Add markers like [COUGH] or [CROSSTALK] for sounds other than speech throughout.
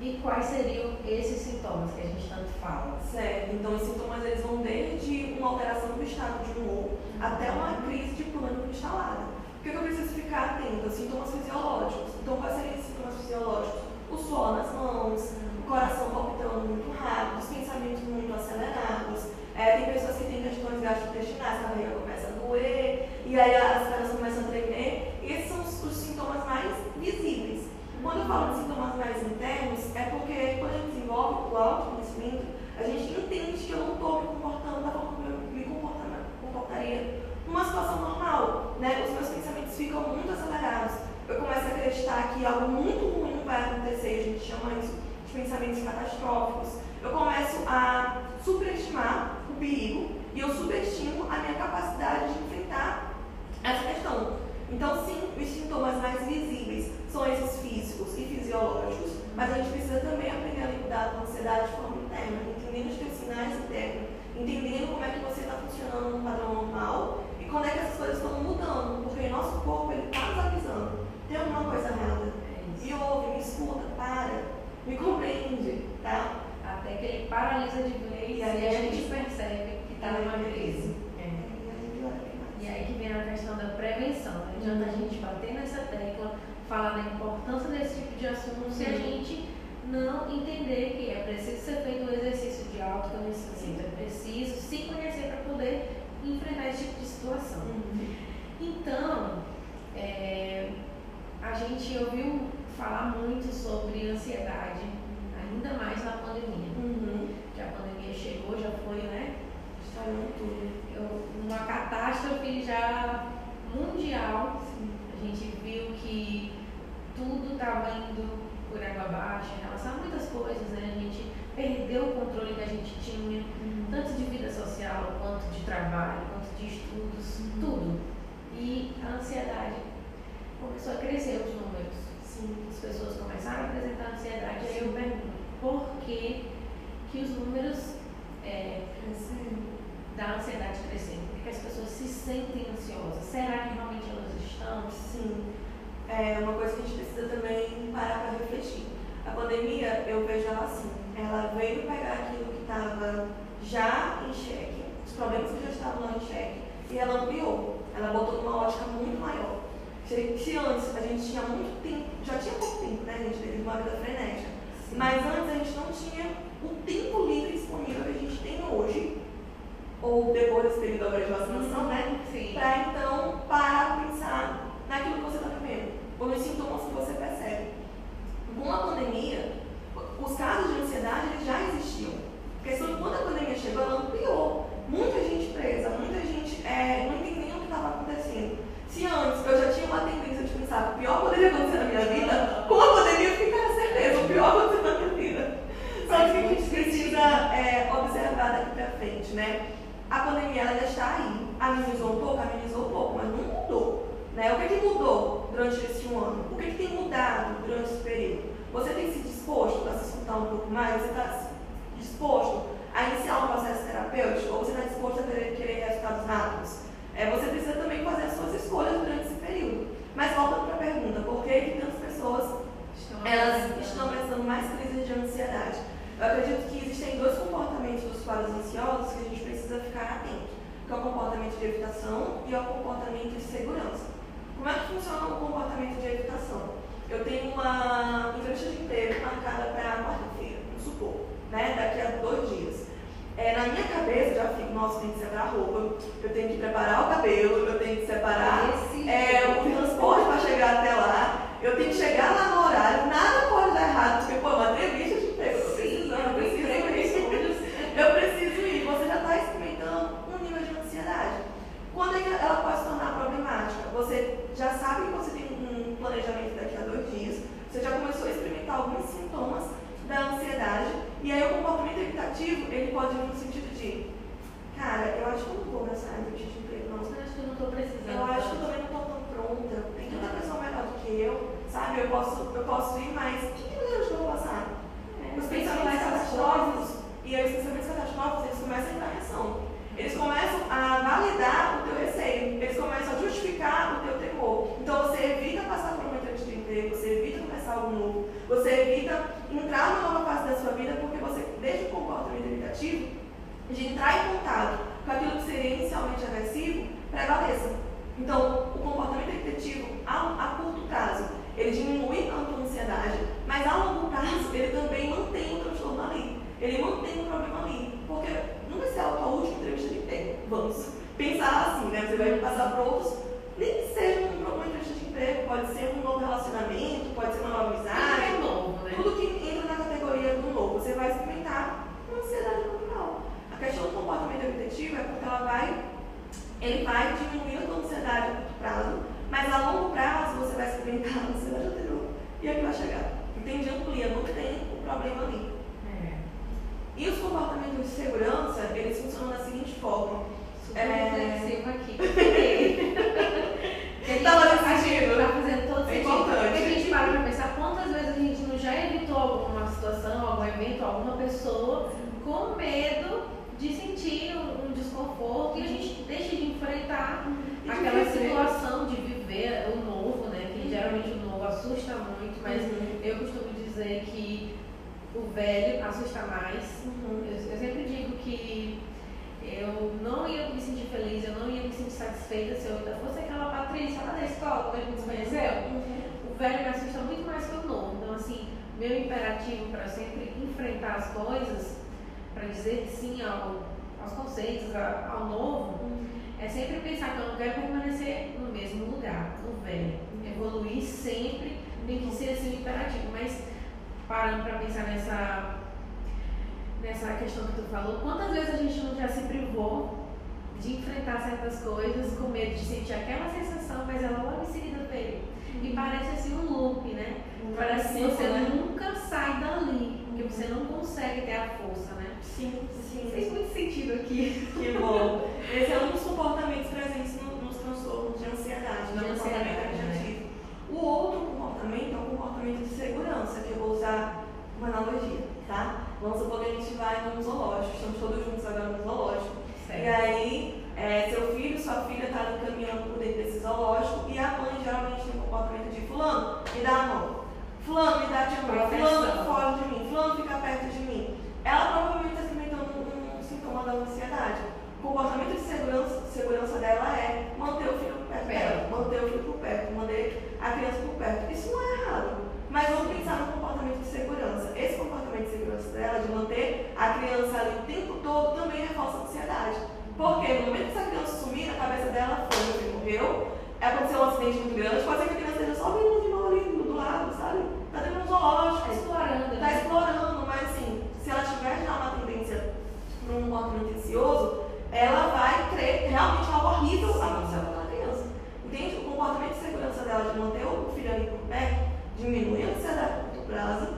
E quais seriam esses sintomas que a gente tanto fala? Certo, então os sintomas eles vão desde uma alteração do estado de humor até uma crise de pânico instalada. O que, eu preciso ficar atento? Sintomas fisiológicos. Então, quais seriam esses sintomas fisiológicos? O suor nas mãos, o coração palpitando muito rápido, os pensamentos muito acelerados. É, tem pessoas que têm questões gastrointestinais, a barriga começa a doer, e aí as pernas começam a tremer. Esses são os, os sintomas mais. Quando eu falo de sintomas mais internos, é porque quando a gente desenvolve o autoconhecimento, a gente entende que eu não estou me comportando da forma como eu me comportaria numa situação normal. Né? Os meus pensamentos ficam muito acelerados. Eu começo a acreditar que algo muito ruim vai acontecer, a gente chama isso de pensamentos catastróficos. Eu começo a superestimar o perigo e eu subestimo a minha capacidade de enfrentar essa questão. Então, sim, os sintomas mais visíveis são esses físicos e fisiológicos, mas a gente precisa também aprender a lidar com a ansiedade de forma interna, entendendo os teus sinais internos, entendendo como é que você está funcionando no padrão normal e quando é que essas coisas estão mudando, porque o nosso corpo está nos avisando, tem alguma coisa errada. É me ouve, me escuta, para, me compreende, tá? Até que ele paralisa de vez e aí a gente percebe que está numa crise. E aí que vem a questão da prevenção. Não adianta a gente bater nessa tecla, falar da importância desse tipo de assunto se a gente não entender que é preciso ser feito um exercício de autoconhecimento, é preciso se conhecer para poder enfrentar esse tipo de situação. Uhum. Então, é, a gente ouviu falar muito sobre ansiedade, ainda mais na pandemia. Uhum. Que a pandemia chegou, já foi, né? Instalando tudo. Eu, uma catástrofe já mundial. Sim. A gente viu que tudo estava indo por água abaixo em relação a muitas coisas, né? A gente perdeu o controle que a gente tinha, uhum. tanto de vida social, quanto de trabalho, quanto de estudos, uhum. tudo. E a ansiedade começou a crescer os números. Sim. As pessoas começaram a apresentar ansiedade. Aí eu pergunto, por que, que os números é, da ansiedade crescendo? Por que as pessoas se sentem ansiosas? Será que realmente elas estão? Sim é uma coisa que a gente precisa também parar para refletir. A pandemia, eu vejo ela assim, ela veio pegar aquilo que estava já em xeque, os problemas que já estavam lá em xeque, e ela ampliou, ela botou numa ótica muito maior. Se, antes a gente tinha muito tempo, já tinha pouco tempo, né, a gente teve uma vida frenética, mas antes a gente não tinha o tempo livre disponível que a gente tem hoje, ou depois desse período agora de vacinação, né, para então parar para pensar naquilo que você está vivendo ou nos sintomas que você percebe. Com a pandemia, os casos de ansiedade eles já existiam. Porque quando a pandemia chegou, ela ampliou. Muita gente presa, muita gente é, não entendendo o que estava acontecendo. Se antes eu já tinha uma tendência de pensar o pior poderia acontecer na minha vida, com a pandemia eu fiquei com certeza, o pior aconteceu na minha vida. Só que a gente precisa é, observar daqui para frente, né? A pandemia ela já está aí. Amenizou um pouco, amenizou um pouco, mas não mudou. Né? O que, é que mudou durante esse um ano? O que, é que tem mudado durante esse período? Você tem se disposto a se escutar um pouco mais? Você está disposto a iniciar um processo terapêutico? Ou você está disposto a querer, querer resultados rápidos? É, você precisa também fazer as suas escolhas durante esse período. Mas voltando para a pergunta, por que, que tantas pessoas estão elas estão apresentando mais crises de ansiedade? Eu acredito que existem dois comportamentos dos quadros ansiosos que a gente precisa ficar atento, que é o comportamento de evitação e o comportamento de segurança. Como é que funciona o comportamento de evitação? Eu tenho uma entrevista de emprego marcada para quarta-feira, vamos supor, né? daqui a dois dias. É, na minha cabeça já fico, nossa, tem que separar a roupa, eu tenho que preparar o cabelo, eu tenho que separar é, o transporte para chegar até lá, eu tenho que chegar lá no horário, nada pode dar errado, porque, pô, é uma entrevista de emprego, eu preciso, eu preciso ir, eu preciso ir, você já está experimentando um nível de ansiedade. Quando é que ela pode se tornar problemática? Você já sabe que você tem um planejamento daqui a dois dias, você já começou a experimentar alguns sintomas da ansiedade, e aí o comportamento evitativo, ele pode vir no sentido de, cara, eu acho que eu não vou nessa área de emprego, não. Eu acho que eu não estou precisando. Eu acho que eu também não estou tão pronta, tem tanta pessoa melhor do que eu, sabe? Eu posso, eu posso ir, mas o que, que eu vou passar? É, Os pensamentos catastróficos, e aí os pensamentos catastróficos, eles começam a entrar em ação. Eles começam a validar o teu receio, eles começam a justificar o teu temor. Então você evita passar por uma entrevista de emprego, você evita começar algo novo, você evita entrar entrar em contato com aquilo que seria inicialmente agressivo, prevaleça. Então, o comportamento repetitivo, a, a curto prazo, ele diminui a tua ansiedade, mas a longo prazo, ele também mantém o transtorno ali. Ele mantém o problema ali. Porque não vai ser a tua última entrevista de emprego. Vamos pensar assim, né? Você vai passar para outros, nem que seja um problema de entrevista de emprego, pode ser um novo relacionamento, pode ser uma nova amizade. É novo, né? Tudo que entra na categoria do novo, você vai experimentar uma ansiedade natural. A questão do comportamento repetitivo é porque ela vai, ele vai diminuir a tua ansiedade a curto prazo, mas a longo prazo você vai experimentar a ansiedade anterior. E aqui vai chegar. Entende? Amplia, não tem o problema ali. É. E os comportamentos de segurança, eles funcionam da seguinte forma. Super É. reflexivo aqui. Porque a gente- Tava a gente sentindo. Tá fazendo todo É sentido. importante. Porque a gente para pra pensar quantas vezes a gente não já evitou alguma situação, algum evento, alguma pessoa com medo de sentir um, um desconforto e a gente deixa de enfrentar E de aquela viver. situação de viver o novo, né? Que Uhum. geralmente o novo assusta muito, mas Uhum. eu costumo dizer que o velho assusta mais. Uhum. Eu, eu sempre digo que eu não ia me sentir feliz, eu não ia me sentir satisfeita se eu ainda fosse aquela Patrícia lá da escola, quando a gente se conheceu. Uhum. O velho me assusta muito mais que o novo. Então, assim, meu imperativo para sempre enfrentar as coisas, para dizer sim ao, aos conceitos, a- ao novo, Uhum. é sempre pensar que eu não quero permanecer no mesmo lugar, no velho. Evoluir sempre tem que ser assim o imperativo. Mas parando para pensar nessa, nessa questão que tu falou, quantas vezes a gente não já se privou de enfrentar certas coisas com medo de sentir aquela sensação, mas ela logo em seguida veio. E parece assim um loop, né? Parece que você né? nunca sai dali, porque você não consegue ter a força, né? Sim, sim. Fez muito sentido aqui. Que bom. Esse é um dos comportamentos presentes no- nos transtornos de ansiedade, De no comportamento ansiedade, né? repetitivo. O outro comportamento é o comportamento de segurança, que eu vou usar uma analogia, tá? Vamos supor que a gente vai num zoológico, estamos todos juntos agora no zoológico. E aí, é, seu filho, sua filha está caminhando por dentro desse zoológico e a mãe geralmente tem o comportamento de fulano, me dá a mão. Fulano, me dá de mão. Fulano, foge de mim. Fulano, fica perto de mim. Ela provavelmente está experimentando um, um sintoma da ansiedade. O comportamento de segurança, segurança dela é manter o filho perto dela, manter o filho por perto, manter a criança por perto. Isso não é errado. Mas vamos pensar no comportamento de segurança. Esse comportamento de segurança dela, de manter a criança ali o tempo todo, também reforça a ansiedade. Porque no momento que essa criança sumir, na cabeça dela foi, meu filho morreu, aconteceu um acidente muito grande, pode ser que a criança esteja só vendo de mal ali do lado, sabe? Tá dentro de um Tá zoológico, explorando, tá né? explorando, mas assim, se ela tiver já uma tendência para um comportamento ansioso, ela vai crer realmente algo horrível aconteceu com aquela criança. Entende? Comportamento de segurança dela de manter o filho ali por perto diminui a ansiedade a curto prazo,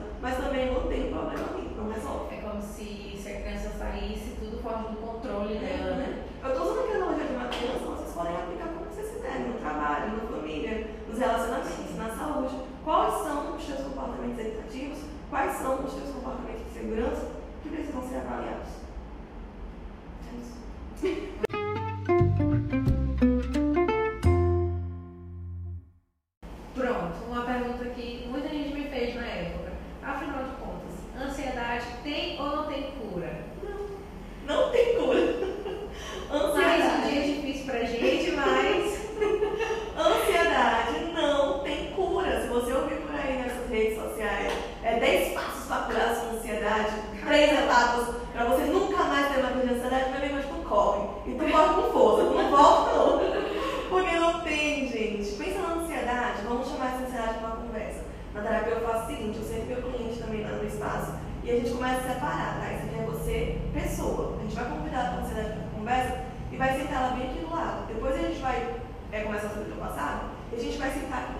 vai sentar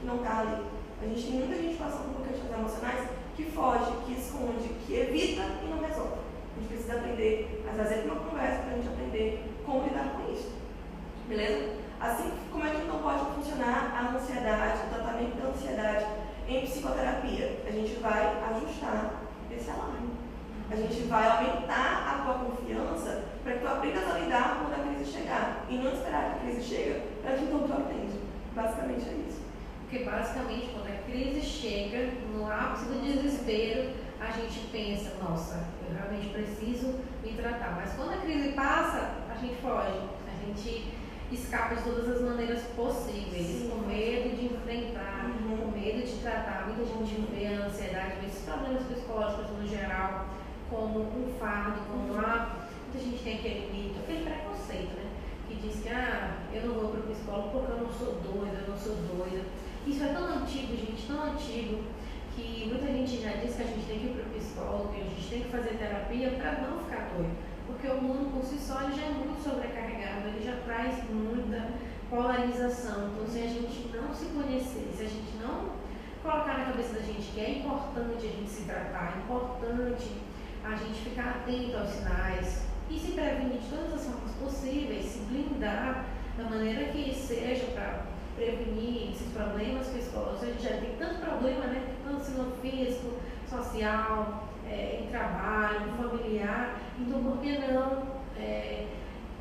que não está ali. A gente tem muita gente passando por questões emocionais que foge, que esconde, que evita e não resolve. A gente precisa aprender a para uma conversa para a gente aprender como lidar com isso. Beleza? Assim como é que não pode funcionar a ansiedade, o tratamento da ansiedade em psicoterapia? A gente vai ajustar esse alarme. A gente vai aumentar a tua confiança para que tu aprendas a lidar quando a crise chegar. E não esperar que a crise chegue para que então tu aprende. Basicamente é isso. Porque basicamente quando a crise chega, no ápice do desespero, a gente pensa, nossa, eu realmente preciso me tratar. Mas quando a crise passa, a gente foge, a gente escapa de todas as maneiras possíveis, Sim. com medo de enfrentar, Uhum. com medo de tratar. Muita gente vê a ansiedade, vê esses problemas psicológicos no geral, como um fardo, como ah, muita gente tem aquele mito, aquele preconceito, né? Que diz que ah, eu não vou para o psicólogo porque eu não sou doida, eu não sou doida. Isso é tão antigo, gente, tão antigo, que muita gente já diz que a gente tem que ir para o psicólogo, que a gente tem que fazer terapia para não ficar doido. Porque o mundo por si só ele já é muito sobrecarregado, ele já traz muita polarização. Então, se a gente não se conhecer, se a gente não colocar na cabeça da gente que é importante a gente se tratar, é importante a gente ficar atento aos sinais e se prevenir de todas as formas possíveis, se blindar da maneira que seja para prevenir problemas psicológicos. A gente já tem tanto problema, né? Tanto no físico, social, é, em trabalho, familiar. Então, por que não? É,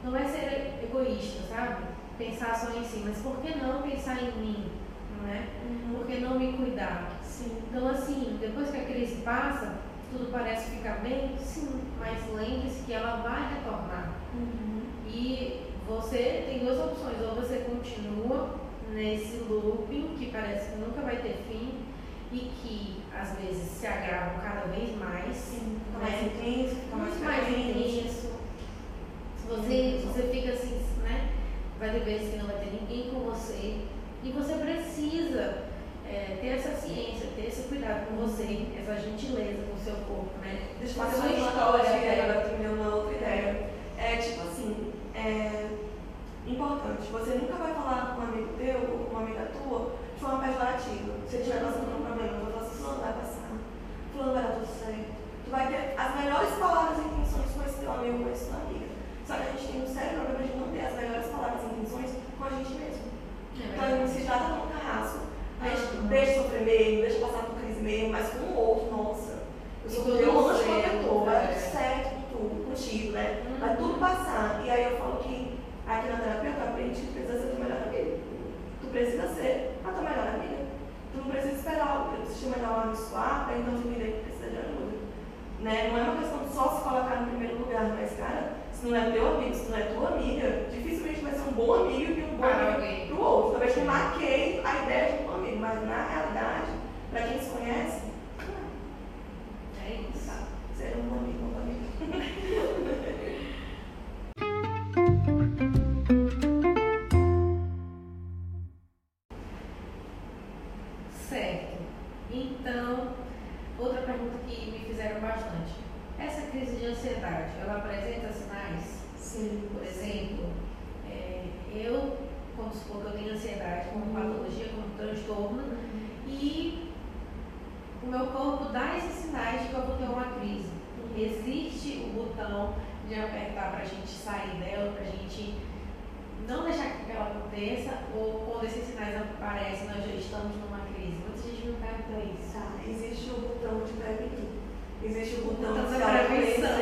não é ser egoísta, sabe? Pensar só em si, mas por que não pensar em mim? Não é? Por que não me cuidar? Sim. Então, assim, depois que a crise passa, tudo parece ficar bem, sim, mas lembre-se que ela vai retornar. Uhum. E você tem duas opções, ou você continua nesse looping que parece que nunca vai ter fim e que às vezes se agrava cada vez mais, Sim. Fica né? mais intenso, fica mais mais intenso. Se você, você fica assim, né? Vai ter vezes que não vai ter ninguém com você. E você precisa é, ter essa ciência, ter esse cuidado com você, essa gentileza com o seu corpo, né? Deixa eu fazer uma história. né? agora tu me deu uma outra ideia. É tipo assim, é importante, você nunca vai falar com um amigo teu ou com uma amiga tua de forma pejorativa. Se ele estiver passando por um problema, você vai falar assim, fulano vai passar, fulano vai dar tudo certo. Tu vai ter as melhores palavras e intenções com esse teu amigo, com esse tua amiga. Só que a gente tem um sério problema de não ter as melhores palavras e intenções com a gente mesmo. É Então a gente se trata como um carrasco. Deixa, Aham. deixa sofrer mesmo, deixa passar por crise mesmo, mas com o outro, nossa. Eu sou com teu anjo protetor, vai tudo certo com tudo, contigo, né? Uhum. Vai tudo passar. E aí eu falo que aqui na terapia eu aprendi que precisa ser tua melhor amiga. Tu precisa ser a tua melhor amiga. Tu não precisa esperar o sistema de alarme soar para então entender que precisa de ajuda. Né? Não é uma questão de só se colocar no primeiro lugar, mas, cara, se não é teu amigo, se não é tua amiga, dificilmente vai ser um bom amigo e um bom Para amigo alguém. pro outro. Talvez tu maqueie a ideia de um bom amigo, mas na realidade, para quem se conhece, não É isso. sabe. Ser um bom amigo, um bom amigo. [LAUGHS] Existe o botão de apertar para a gente sair dela, para a gente não deixar que ela aconteça, ou quando esses sinais aparecem, nós já estamos numa crise. Muita gente não pergunta isso. Tá, existe o botão de prevenir. Existe o botão Botão de prevenção.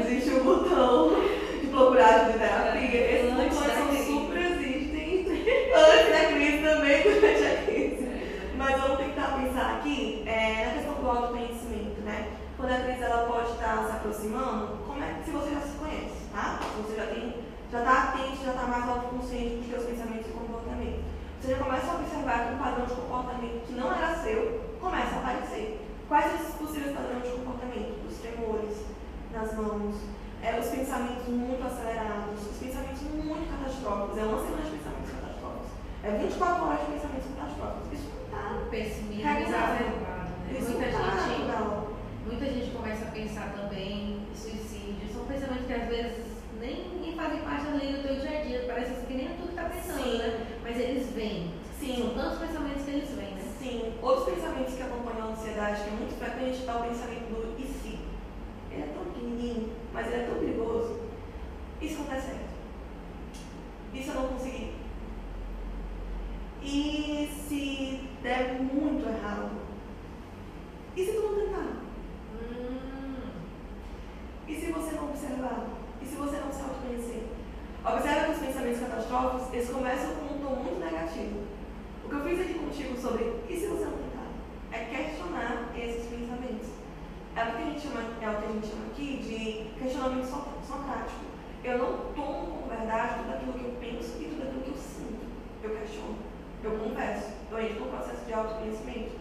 Existe o botão de procurar ajuda terapia. Esses Antes botões são super existentes antes da crise também, durante a crise. Mas vamos tentar pensar aqui é, na questão do autoconhecimento, né? Quando a crise ela pode estar se aproximando, como é, se você já se conhece, tá? Se você já tem, já está atento, já está mais autoconsciente dos seus pensamentos e comportamentos. Você já começa a observar que um padrão de comportamento que não era seu começa a aparecer. Quais esses possíveis padrões de comportamento? Os tremores nas mãos, é, os pensamentos muito acelerados, os pensamentos muito catastróficos. É uma semana de pensamentos catastróficos. É 24 horas de pensamentos catastróficos. Isso não está. Pessimismo exacerbado, né? Isso Muita não tá gente. Muita gente começa a pensar também em suicídio. São pensamentos que às vezes nem, nem fazem parte ali do teu dia a dia. Parece assim que nem é tu que tá pensando, Sim. né? Mas eles vêm. Sim. São tantos pensamentos que eles vêm, né? Sim, outros pensamentos que acompanham a ansiedade, que é muito frequente, é o pensamento do e se. Ele é tão pequenininho, mas ele é tão perigoso. Se não der certo? Se eu não conseguir? E se der muito errado? E se tu não tentar? Hum, E se você não observar? E se você não se autoconhecer? Observa que os pensamentos catastróficos, eles começam com um tom muito negativo. O que eu fiz aqui contigo sobre e se você não tentar? É questionar esses pensamentos. É o que a gente chama, é o que a gente chama aqui de questionamento so- socrático. Eu não tomo como verdade tudo aquilo que eu penso e tudo aquilo que eu sinto. Eu questiono, eu converso, eu entro no processo de autoconhecimento.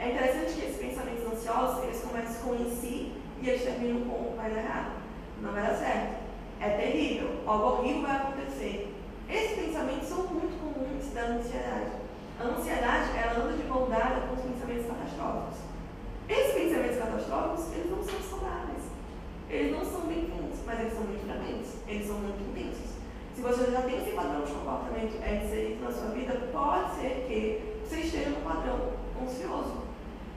É interessante que esses pensamentos ansiosos, eles começam com em si e eles terminam com vai dar errado, não vai dar certo, é terrível, algo horrível vai acontecer. Esses pensamentos são muito comuns da ansiedade. A ansiedade, ela anda de mão dada com os pensamentos catastróficos. Esses pensamentos catastróficos, eles não são saudáveis. Eles não são bem-vindos, mas eles são muito frequentes, eles são muito intensos. Se você já tem esse padrão de comportamento é, inserido na sua vida, pode ser que você esteja no padrão ansioso.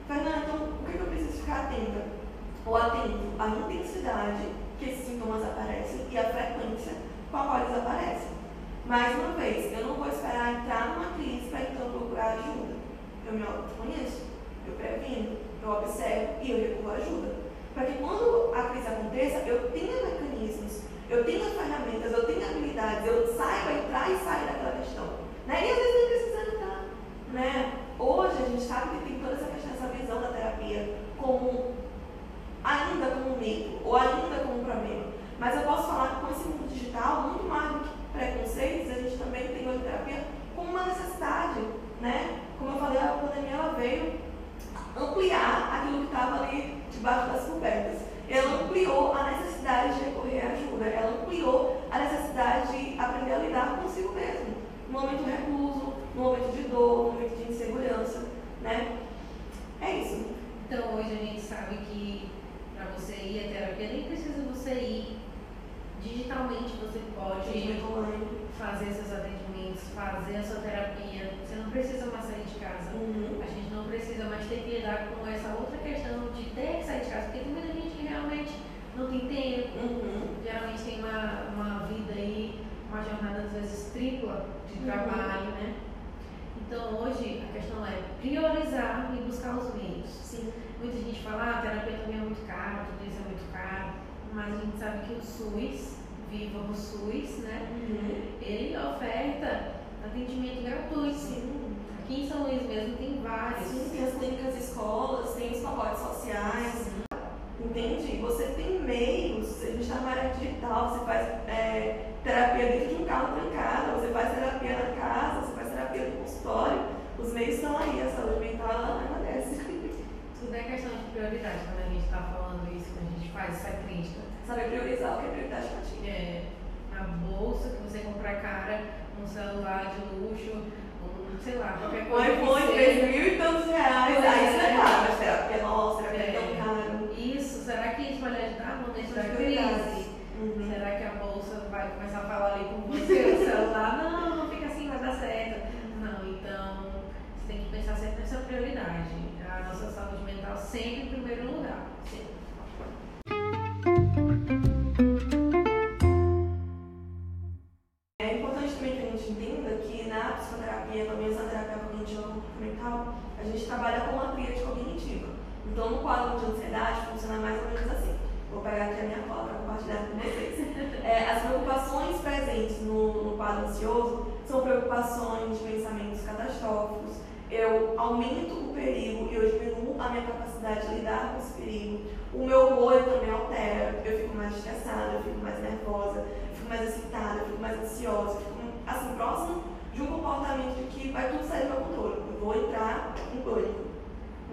Fernanda, então o que eu preciso ficar atenta? Ou atento à intensidade que esses sintomas aparecem e à frequência com a qual eles aparecem. Mais uma vez, eu não vou esperar entrar numa crise para então procurar ajuda. Eu me autoconheço, eu previno, eu observo e eu recorro à ajuda. Para que quando a crise aconteça, eu tenha mecanismos, eu tenha ferramentas, eu tenha habilidades, eu saiba entrar e sair daquela questão. Né? E às vezes nem precisa entrar. Né? Hoje a gente sabe que tem toda essa questão, essa visão da terapia como ainda como um mito ou ainda como um problema. Mas eu posso falar que com esse mundo digital, muito mais do que preconceitos, a gente também tem hoje terapia como uma necessidade, né? Como eu falei, a pandemia ela veio ampliar aquilo que estava ali debaixo das cobertas. Ela ampliou a necessidade de recorrer à ajuda, ela ampliou a necessidade de aprender a lidar consigo mesmo, no momento recluso, no momento de dor, no momento de insegurança, né? É isso. Então hoje a gente sabe que para você ir à terapia nem precisa você ir digitalmente, você pode fazer seus atendimentos, fazer a sua terapia. Você não precisa mais sair casa. Uhum. A gente não precisa mais ter que lidar com essa outra questão de ter que sair de casa, porque tem muita gente que realmente não tem tempo, Uhum. geralmente tem uma, uma vida aí, uma jornada às vezes tripla de Uhum. trabalho, né? Então hoje a questão é priorizar e buscar os meios. Sim. Muita gente fala, ah, a terapia também é muito caro, tudo isso é muito caro, mas a gente sabe que o SUS, viva o SUS, né? Uhum. Ele oferta atendimento gratuito. Sim. Aqui em São Luís mesmo tem vários. Sim, tem as clínicas escolas, tem os pacotes sociais, entende? Você tem meios, a gente está na área digital, você faz é, terapia dentro de um carro trancado, você faz terapia na casa, você faz terapia no consultório, os meios estão aí, a saúde mental ela agradece. [LAUGHS] Tudo é questão de prioridade quando a gente está falando isso, quando a gente faz essa crítica. Saber priorizar o que é prioridade pra ti. É, a bolsa que você compra cara, um celular de luxo, sei lá, qualquer coisa. O iPhone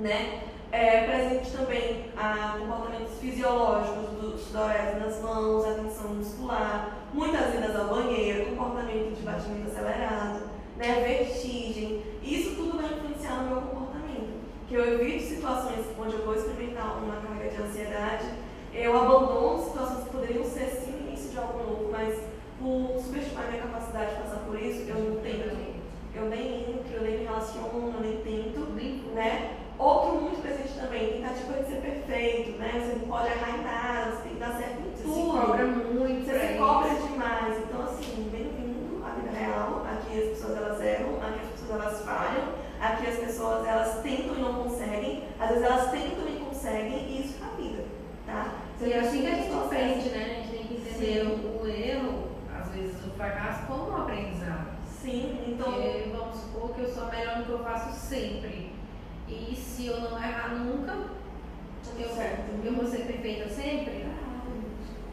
Né? É presente também a comportamentos fisiológicos do sudorese nas mãos, a tensão muscular, muitas idas ao banheiro, comportamento de batimento acelerado, né, vertigem. Isso tudo vai influenciar no meu comportamento. Que eu evito situações onde eu vou experimentar uma carga de ansiedade, eu abandono situações que poderiam ser sim o início de algo novo, mas por subestimar minha capacidade de passar por isso, eu não tento. Eu nem entro, eu nem me relaciono, eu nem tento, né? Outro muito presente também, tentativa de ser perfeito, né? Você não pode errar em nada, você tem que dar certo em tudo. Você se cobra muito. Você se cobra demais. Então, assim, bem-vindo à vida real. Aqui as pessoas elas erram, aqui as pessoas elas falham, aqui as pessoas elas tentam e não conseguem, às vezes elas tentam e conseguem, e isso é a vida, tá? Você e é assim que a gente aprende, né? A gente tem que entender o, o erro, às vezes o fracasso, como um aprendizado. Sim, então. Porque, vamos supor que eu sou melhor no que eu faço sempre. E se eu não errar nunca, eu, eu vou ser perfeita sempre.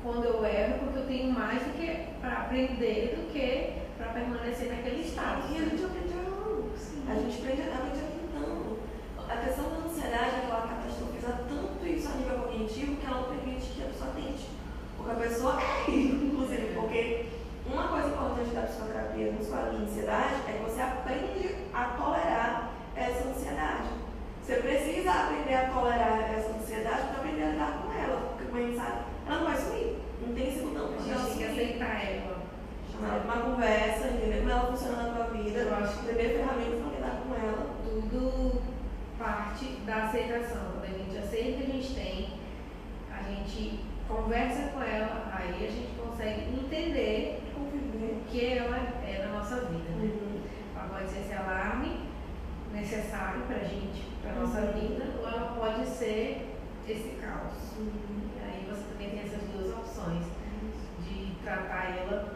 Quando eu erro, porque eu tenho mais do que para aprender do que para permanecer naquele estado. E a gente aprende errando. A gente aprende, aprende tentando. A questão da ansiedade é ela catastrofiza tanto isso a nível cognitivo que ela não permite que a pessoa tente. Porque a pessoa [LAUGHS] é inclusive, porque uma coisa importante da psicoterapia nos quadros de ansiedade é que você aprende a tolerar essa ansiedade. Você precisa aprender a tolerar essa ansiedade para aprender a lidar com ela. Porque como a gente sabe, ela não vai sumir. Não tem segundão para ela tem que aceitar ela. Chamar ela para uma conversa, entender como ela funciona na tua vida. Eu acho que ter ferramentas para lidar com ela. Tudo parte da aceitação. Quando a gente aceita o que a gente tem, a gente conversa com ela, aí a gente consegue entender o que ela é na nossa vida. Né? Uhum. Ela pode ser esse alarme necessário para a gente, para a nossa uhum. vida, ou ela pode ser esse caos. Uhum. E aí você também tem essas duas opções de tratar ela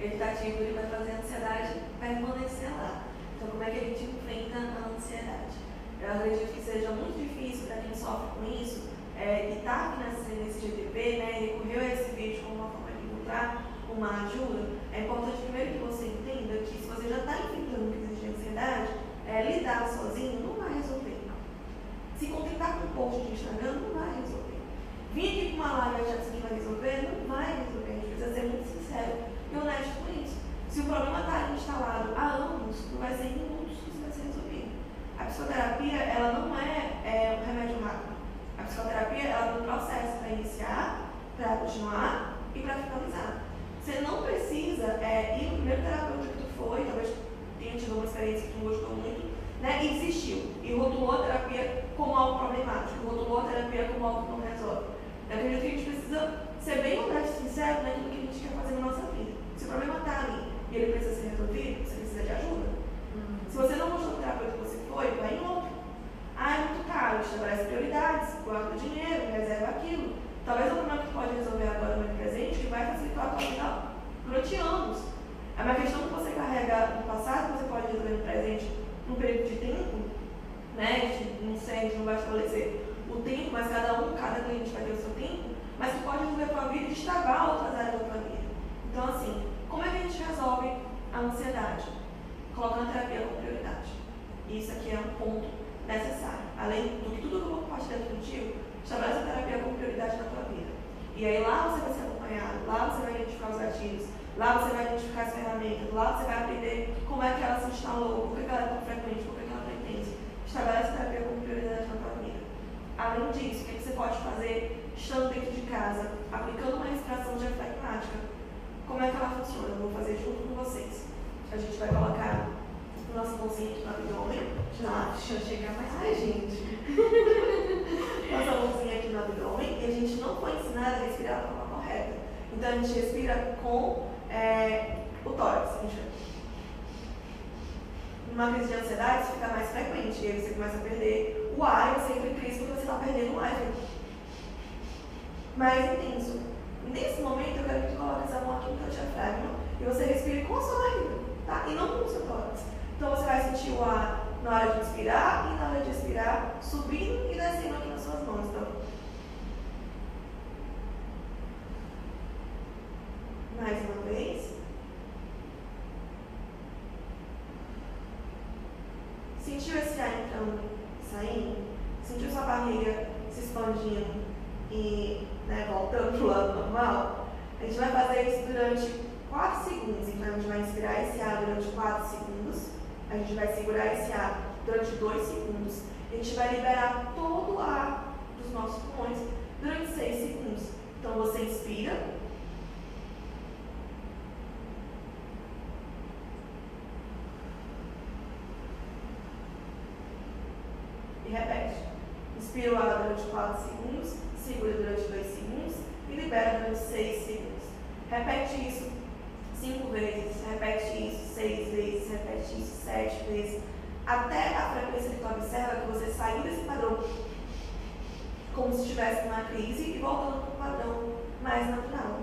ele vai fazer ansiedade permanecer lá. Então, como é que a gente enfrenta a ansiedade? Eu acredito que seja muito difícil para quem sofre com isso, é, que está aqui nesse, GTP, né, e recorreu a esse vídeo como uma forma de encontrar uma ajuda, é importante primeiro que você entenda que se você já está enfrentando crise de ansiedade, é, lidar sozinho não vai resolver. Se contentar com um post de Instagram não vai resolver. Vir aqui com uma live achando que vai resolver, não vai resolver. A gente precisa ser muito sincero e honesto com isso. Se o problema está instalado há anos, não vai ser em minutos que isso vai ser resolvido. A psicoterapia, ela não é, é um remédio rápido. A psicoterapia, ela tem um processo para iniciar, para continuar e para finalizar. Você não precisa é, ir no primeiro terapeuta que tu foi, talvez tenha tido uma experiência que tu gostou muito, né, e desistiu. E rotulou a terapia como algo problemático, rotulou a terapia como algo que não resolve. Eu acredito que a gente precisa ser bem honesto e sincero naquilo que a gente quer fazer na nossa vida. Problema está ali e ele precisa ser resolvido, você precisa de ajuda. Uhum. Se você não gostou do terapeuta que você foi, vai em outro. Ah, é muito caro, estabelece prioridades, guarda dinheiro, reserva aquilo. Talvez o problema que pode resolver agora no presente que vai facilitar a tua vida durante anos. É uma questão que você carrega no passado, que você pode resolver no presente num período de tempo, né? Não sei, a gente não vai estabelecer o tempo, mas cada um, cada cliente vai ter o seu tempo, mas que pode resolver a tua vida e destravar outras a ansiedade, colocando a terapia como prioridade. Isso aqui é um ponto necessário. Além do que tudo que eu vou compartilhando contigo, estabelece a terapia como prioridade na tua vida. E aí lá você vai ser acompanhado, lá você vai identificar os gatilhos, lá você vai identificar as ferramentas, lá você vai aprender como é que ela se instalou, por que ela é tão frequente, por que ela não. Estabelece a terapia como prioridade na tua vida. Além disso, o é que você pode fazer estando dentro de casa, aplicando uma respiração diafragmática? Como é que ela funciona? Eu vou fazer junto com vocês. A gente vai colocar o nosso mãozinha aqui no abdômen. Tá? Deixa eu chegar mais Ai, gente. [LAUGHS] Nossa mãozinha aqui no abdômen. E a gente não foi ensinado a respirar da forma correta. Então a gente respira com é, o tórax. A gente... Numa crise de ansiedade, isso fica mais frequente. E aí você começa a perder o ar e você entra em crise porque você está perdendo o ar. Mais intenso. Nesse momento, eu quero que tu coloque essa mão aqui no teu diafragma e você respire com a sua barriga, tá? E não com o seu tórax. Então você vai sentir o ar na hora de inspirar e na hora de expirar, subindo e descendo aqui nas suas mãos. Então, mais uma vez. Sentiu esse ar entrando e saindo? Sentiu sua barriga se expandindo e né, voltando para o lado normal? A gente vai fazer isso durante 4 segundos. Então, a gente vai inspirar esse ar durante 4 segundos. A gente vai segurar esse ar durante 2 segundos. A gente vai liberar todo o ar dos nossos pulmões durante 6 segundos. Então, você inspira. E repete. Inspira o ar durante 4 segundos, segura durante 2 segundos e 6 segundos. Repete isso 5 vezes, repete isso 6 vezes, repete isso 7 vezes, até a frequência que tu observa que você saiu desse padrão como se estivesse numa crise e voltando para um padrão mais natural.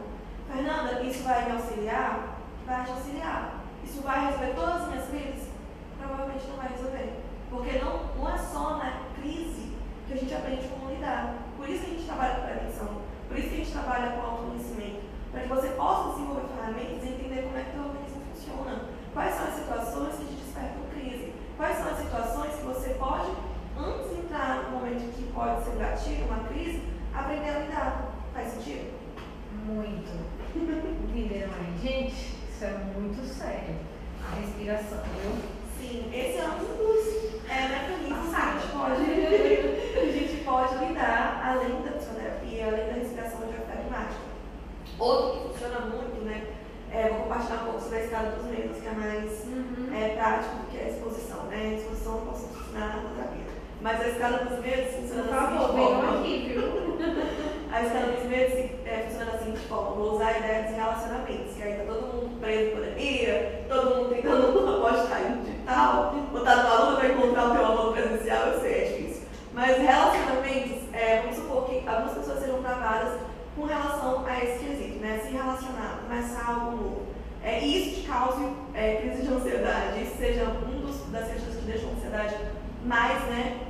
Fernanda, isso vai me auxiliar? Vai te auxiliar. Isso vai resolver todas as minhas crises? Provavelmente não vai resolver. Porque não, não é só na crise que a gente aprende como lidar. Por isso que a gente trabalha com prevenção. Por isso que a gente trabalha com autoconhecimento. Para que você possa desenvolver ferramentas e entender como é que o organismo funciona. Quais são as situações que te despertam crise? Quais são as situações que você pode, antes de entrar no momento que pode ser um gatilho, uma crise, aprender a lidar? Faz sentido? Muito. [LAUGHS] Entenderam aí? Gente, isso é muito sério. A respiração, viu? Sim, esse é um dos é, mecanismos que a gente, pode, [LAUGHS] a gente pode lidar, além da psicoterapia, além da. Outro que funciona muito, né? É, vou compartilhar um pouco sobre a escala dos medos, que é mais Uhum. é, prático do que a exposição, né? A exposição eu posso ensinar na terapia. Mas a escala dos medos funciona Por da seguinte forma. aqui, viu? [LAUGHS] A escala dos medos é, funciona da seguinte forma: vou usar a ideia dos relacionamentos, que aí tá todo mundo preso em pandemia, todo mundo tentando [LAUGHS] apostar em digital, botar no aluno para encontrar o teu amor presencial, eu sei, é difícil. Mas relacionamentos, é, vamos supor que algumas pessoas sejam travadas com relação a esse quesito, né? Se relacionar, começar algo novo. É, isso te cause é, crise de ansiedade, isso seja um dos, das questões que deixam a ansiedade mais, né,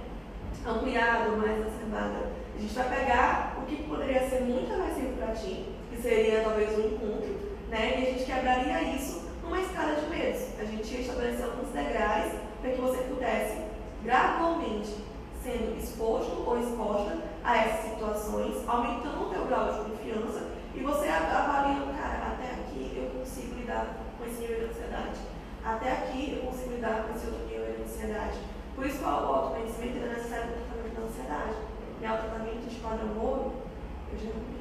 ampliada, mais exacerbada. A gente vai pegar o que poderia ser muito aversivo para ti, que seria talvez um encontro, né? E a gente quebraria isso numa escala de medos. A gente estabelecer alguns degraus para que você pudesse gradualmente sendo exposto ou exposta a essas situações, aumentando o teu grau de confiança e você avaliando, cara, até aqui eu consigo lidar com esse nível de ansiedade. Até aqui eu consigo lidar com esse outro nível de ansiedade. Por isso que o autoconhecimento é necessário no tratamento da ansiedade. E ao tratamento de padrão ouro, eu já não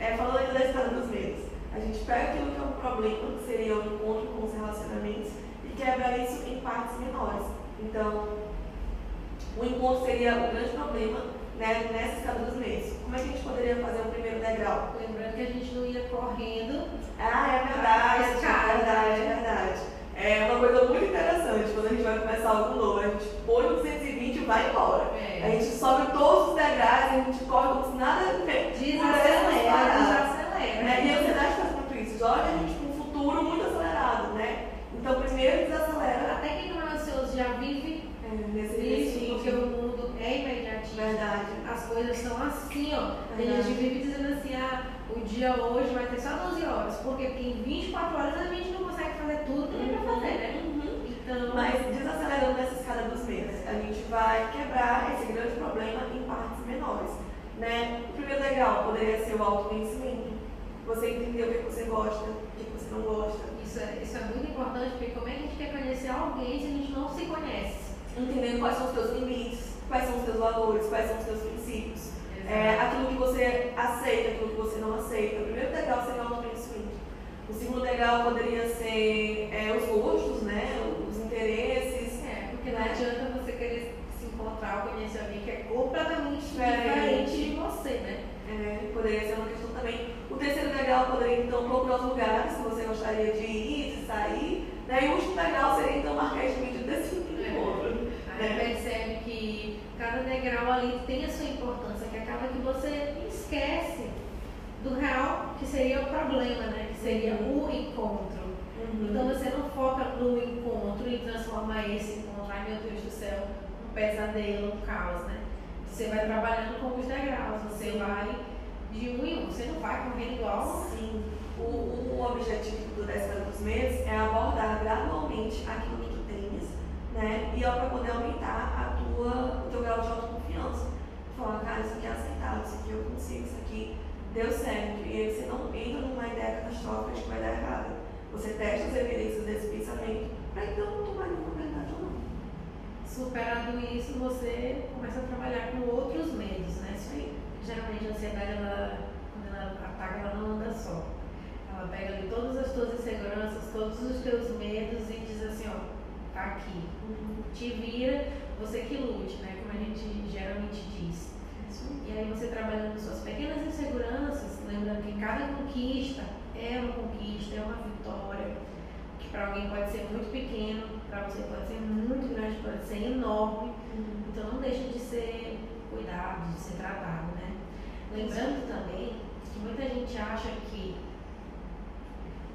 é, falando da escala dos medos, a gente pega aquilo que é um problema, que seria o encontro com os relacionamentos, e quebra isso em partes menores. Então, o encontro seria o grande problema né, nessa escala dos medos. Como é que a gente poderia fazer o primeiro degrau? Lembrando que a gente não ia correndo. Ah, é verdade, é verdade, é verdade. É uma coisa muito interessante quando a gente vai começar algo novo. A gente põe o 220 e vai embora. É. A gente sobe todos os degraus, a gente corre como se nada Desacelera, desacelera. Né? E a ansiedade faz muito isso. Joga a gente para um futuro muito acelerado, né? Então, primeiro desacelera. Até quem não é ansioso já vive É, nesse isso, porque o mundo é imediatista. Verdade. As coisas são assim, ó. A Verdade. gente vive dizendo assim, ah, o dia hoje vai ter só 12 horas. Por quê? Porque em 24 horas a gente não consegue fazer tudo que tem pra fazer, né? Uhum. Então, Mas desacelerando nessa escala dos meses, a gente vai quebrar esse grande Né? O primeiro degrau poderia ser o autoconhecimento. Você entender o que você gosta, o que você não gosta. Isso é, isso é muito importante, porque como é que a gente quer conhecer alguém se a gente não se conhece? Entendendo quais são os teus limites, quais são os teus valores, quais são os teus princípios. É, aquilo que você aceita, aquilo que você não aceita. O primeiro degrau seria o autoconhecimento. O segundo degrau poderia ser é, os gostos, né? os interesses. É, porque não adianta você querer se encontrar ou conhecer alguém que é completamente diferente de você, né? É, poderia ser uma questão também. O terceiro degrau poderia então procurar os lugares que você gostaria de ir, de sair. Né? E o último degrau seria então marcar esse vídeo desse encontro. Aí né? percebe que cada degrau ali tem a sua importância, que acaba que você esquece do real que seria o problema, né? Que seria o encontro. Uhum. Então você não foca no encontro e transforma esse encontro, ai meu Deus do céu, um pesadelo, um caos, né? Você vai trabalhando com os degraus, você vai de um em um, você não vai correndo igual. Sim. O, o objetivo do 10 dos meses é abordar gradualmente aquilo que tu tens, né? E é para poder aumentar a tua, o teu grau de autoconfiança. Falar, cara, isso aqui é aceitável, isso aqui eu consigo, isso aqui deu certo. E aí você não entra numa ideia catastrófica de que vai dar errado. Você testa as evidências desse pensamento para então tomar uma verdade ou não. Superado isso, você começa a trabalhar com outros meios, né? Isso aí. Geralmente a ansiedade, ela, quando ela ataca, ela não anda só. Ela pega ali todas as tuas inseguranças, todos os teus medos e diz assim, ó, tá aqui. Te vira, você que lute, né? Como a gente geralmente diz. E aí você trabalhando suas pequenas inseguranças, lembrando que cada conquista é uma conquista, é uma vitória, que para alguém pode ser muito pequeno, para você pode ser muito grande, pode ser enorme. Uhum. Então não deixa de ser cuidado, de ser tratado, né? Lembrando também que muita gente acha que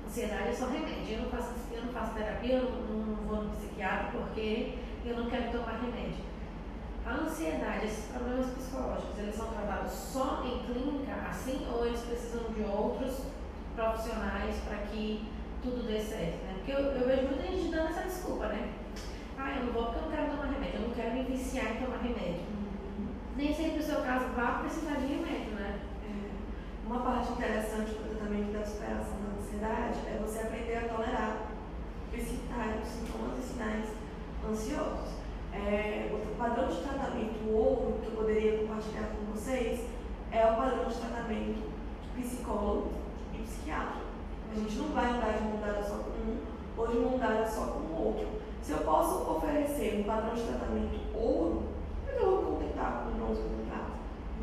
ansiedade é só remédio. Eu não faço, eu não faço terapia, eu não, não vou no psiquiatra porque eu não quero tomar remédio. A ansiedade, esses problemas psicológicos, eles são tratados só em clínica assim ou eles precisam de outros profissionais para que tudo dê certo, né? Porque eu, eu vejo muita gente dando essa desculpa, né? Ah, eu não vou porque eu não quero tomar remédio, eu não quero me viciar em tomar remédio. Nem sempre o seu caso vai precisar de remédio, né? É. Uma parte interessante do tratamento da superação da ansiedade é você aprender a tolerar os sinais, sintomas e sinais ansiosos. É, o padrão de tratamento ouro que eu poderia compartilhar com vocês é o padrão de tratamento de psicólogo e psiquiatra. A gente não vai andar de mão dada só com um ou de mão dada só com o outro. Se eu posso oferecer um padrão de tratamento ouro,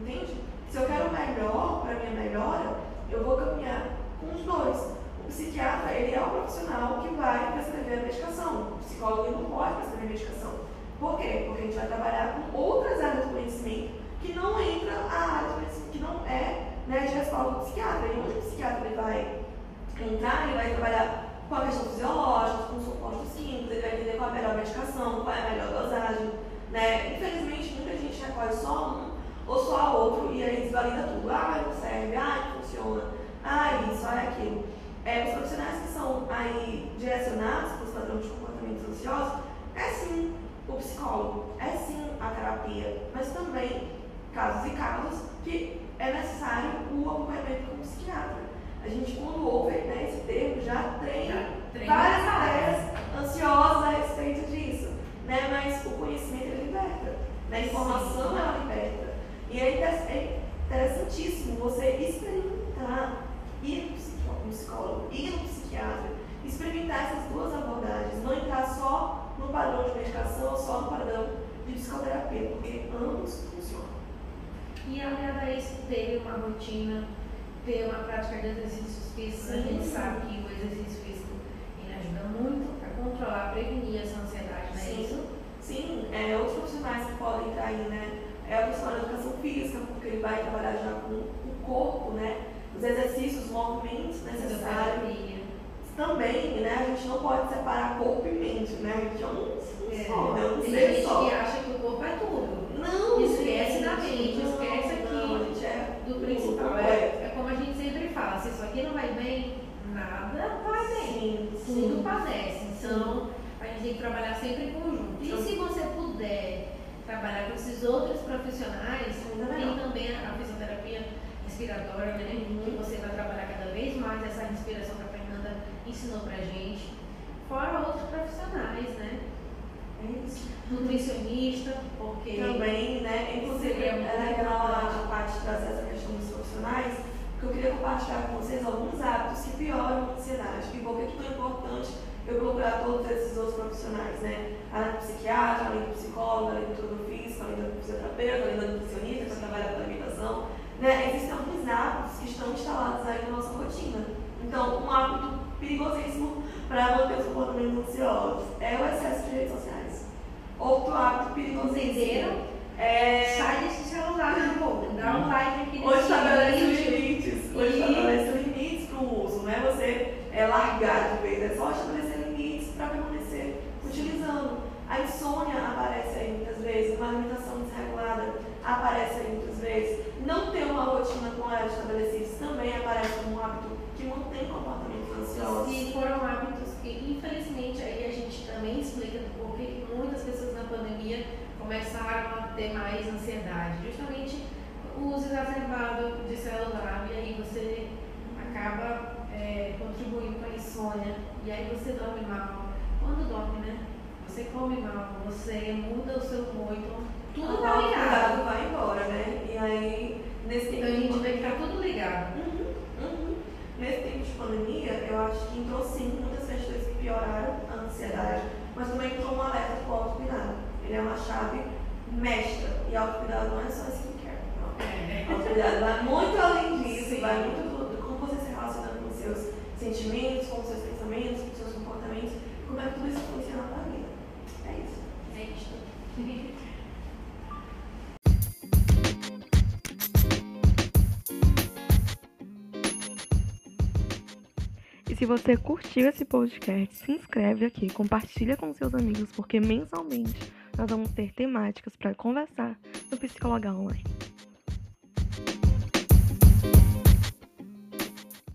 Entende? Se eu quero melhor para minha melhora, eu vou caminhar com os dois. O psiquiatra, ele é o profissional que vai prescrever a medicação. O psicólogo não pode prescrever medicação. Por quê? Porque a gente vai trabalhar com outras áreas do conhecimento que não entra a área conhecimento, que não é né, de respaldo do psiquiatra. E onde o psiquiatra ele vai entrar, ele vai trabalhar com a questão fisiológica, com o suporte simples, ele vai entender qual é a melhor medicação, qual é a melhor dosagem. Né? Infelizmente, muita gente recorre só um ou só outro e aí desvalida tudo. Ah, não serve, ah, não funciona, ah, isso, ah, aquilo. É, os profissionais que são aí direcionados para os padrões de comportamentos ansiosos, é sim o psicólogo, é sim a terapia, mas também casos e casos que é necessário o acompanhamento com o psiquiatra. A gente, quando ouve né, esse termo, já treina, várias ideias ansiosas a respeito disso. Né? Mas o conhecimento? A informação ela liberta. E é, é interessantíssimo você experimentar, ir no psicólogo, ir no psiquiatra, experimentar essas duas abordagens, não entrar só no padrão de medicação ou só no padrão de psicoterapia, porque ambos funcionam. E aliado a isso, ter uma rotina, ter uma prática de exercícios físicos, a gente sabe que o exercício físico ele ajuda muito a controlar, prevenir essa ansiedade, não é Sim. isso? Sim, é, outros profissionais que podem entrar aí, né? É o profissional de educação física, porque ele vai trabalhar já com o corpo, né? Os exercícios, os movimentos necessários também, né, a gente não pode separar corpo e mente, né? A gente é um, é, só, né? Um ser gente só. que acha que o corpo é tudo. Não, Esquece gente, da mente, não, esquece aqui não, a gente é do principal. É, é. é como a gente sempre fala, se isso aqui não vai bem, nada vai bem. Sim, Tudo sim. padece. Então, gente tem que trabalhar sempre em conjunto. E se você puder trabalhar com esses outros profissionais, tem também a fisioterapia respiratória, né? Uhum. Que você vai trabalhar cada vez mais essa respiração que a Fernanda ensinou pra gente. Fora outros profissionais, né? É isso. Nutricionista, porque. Também, né? Inclusive, é legal a parte de trazer essa questão dos profissionais, porque eu queria compartilhar com vocês alguns hábitos que pioram a ansiedade. E por que é tão importante eu procurar todos esses outros profissionais, né? Além do psiquiatra, além do psicólogo, além do tudo físico, além do fisioterapeuta, além do nutricionista, que trabalha com alimentação. Né? Existem alguns hábitos que estão instalados aí na nossa rotina. Então, um hábito perigosíssimo para manter os comportamentos ansiosos é o excesso de redes sociais. Outro hábito perigosíssimo. Entenderam? É... Sai desse celular, meu povo. Dá um like aqui Hoje estabelece limites. Hoje estabelece limites para o uso, não é você é, largar de vez, é só estabelecer para permanecer utilizando. A insônia aparece aí muitas vezes, uma alimentação desregulada aparece aí muitas vezes. Não ter uma rotina com ela estabelecida também aparece como um hábito que mantém comportamentos ansiosos. E foram hábitos que, infelizmente, aí a gente também explica porque muitas pessoas na pandemia começaram a ter mais ansiedade. Justamente o uso exacerbado de celular, e aí você acaba é, contribuindo com a insônia, e aí você dorme mal. Quando dorme, né? Você come mal, você muda o seu humor, então tudo tá ligado. vai embora, né? E aí, nesse tempo. Então a gente vê que tá tudo ligado. Uhum, uhum. Nesse tempo de pandemia, eu acho que entrou sim muitas questões que pioraram a ansiedade, mas também entrou um alerta para o autocuidado. Ele é uma chave mestra. E autocuidado não é só skincare. Não. É. Autocuidado vai muito além disso, sim. vai muito tudo. Como você se relaciona com os seus sentimentos, com os seus pensamentos, com os seus comportamentos, como é que tudo isso funciona na vida. É isso. É. E se você curtiu esse podcast, se inscreve aqui, compartilha com seus amigos, porque mensalmente nós vamos ter temáticas para conversar no Psicologar Online.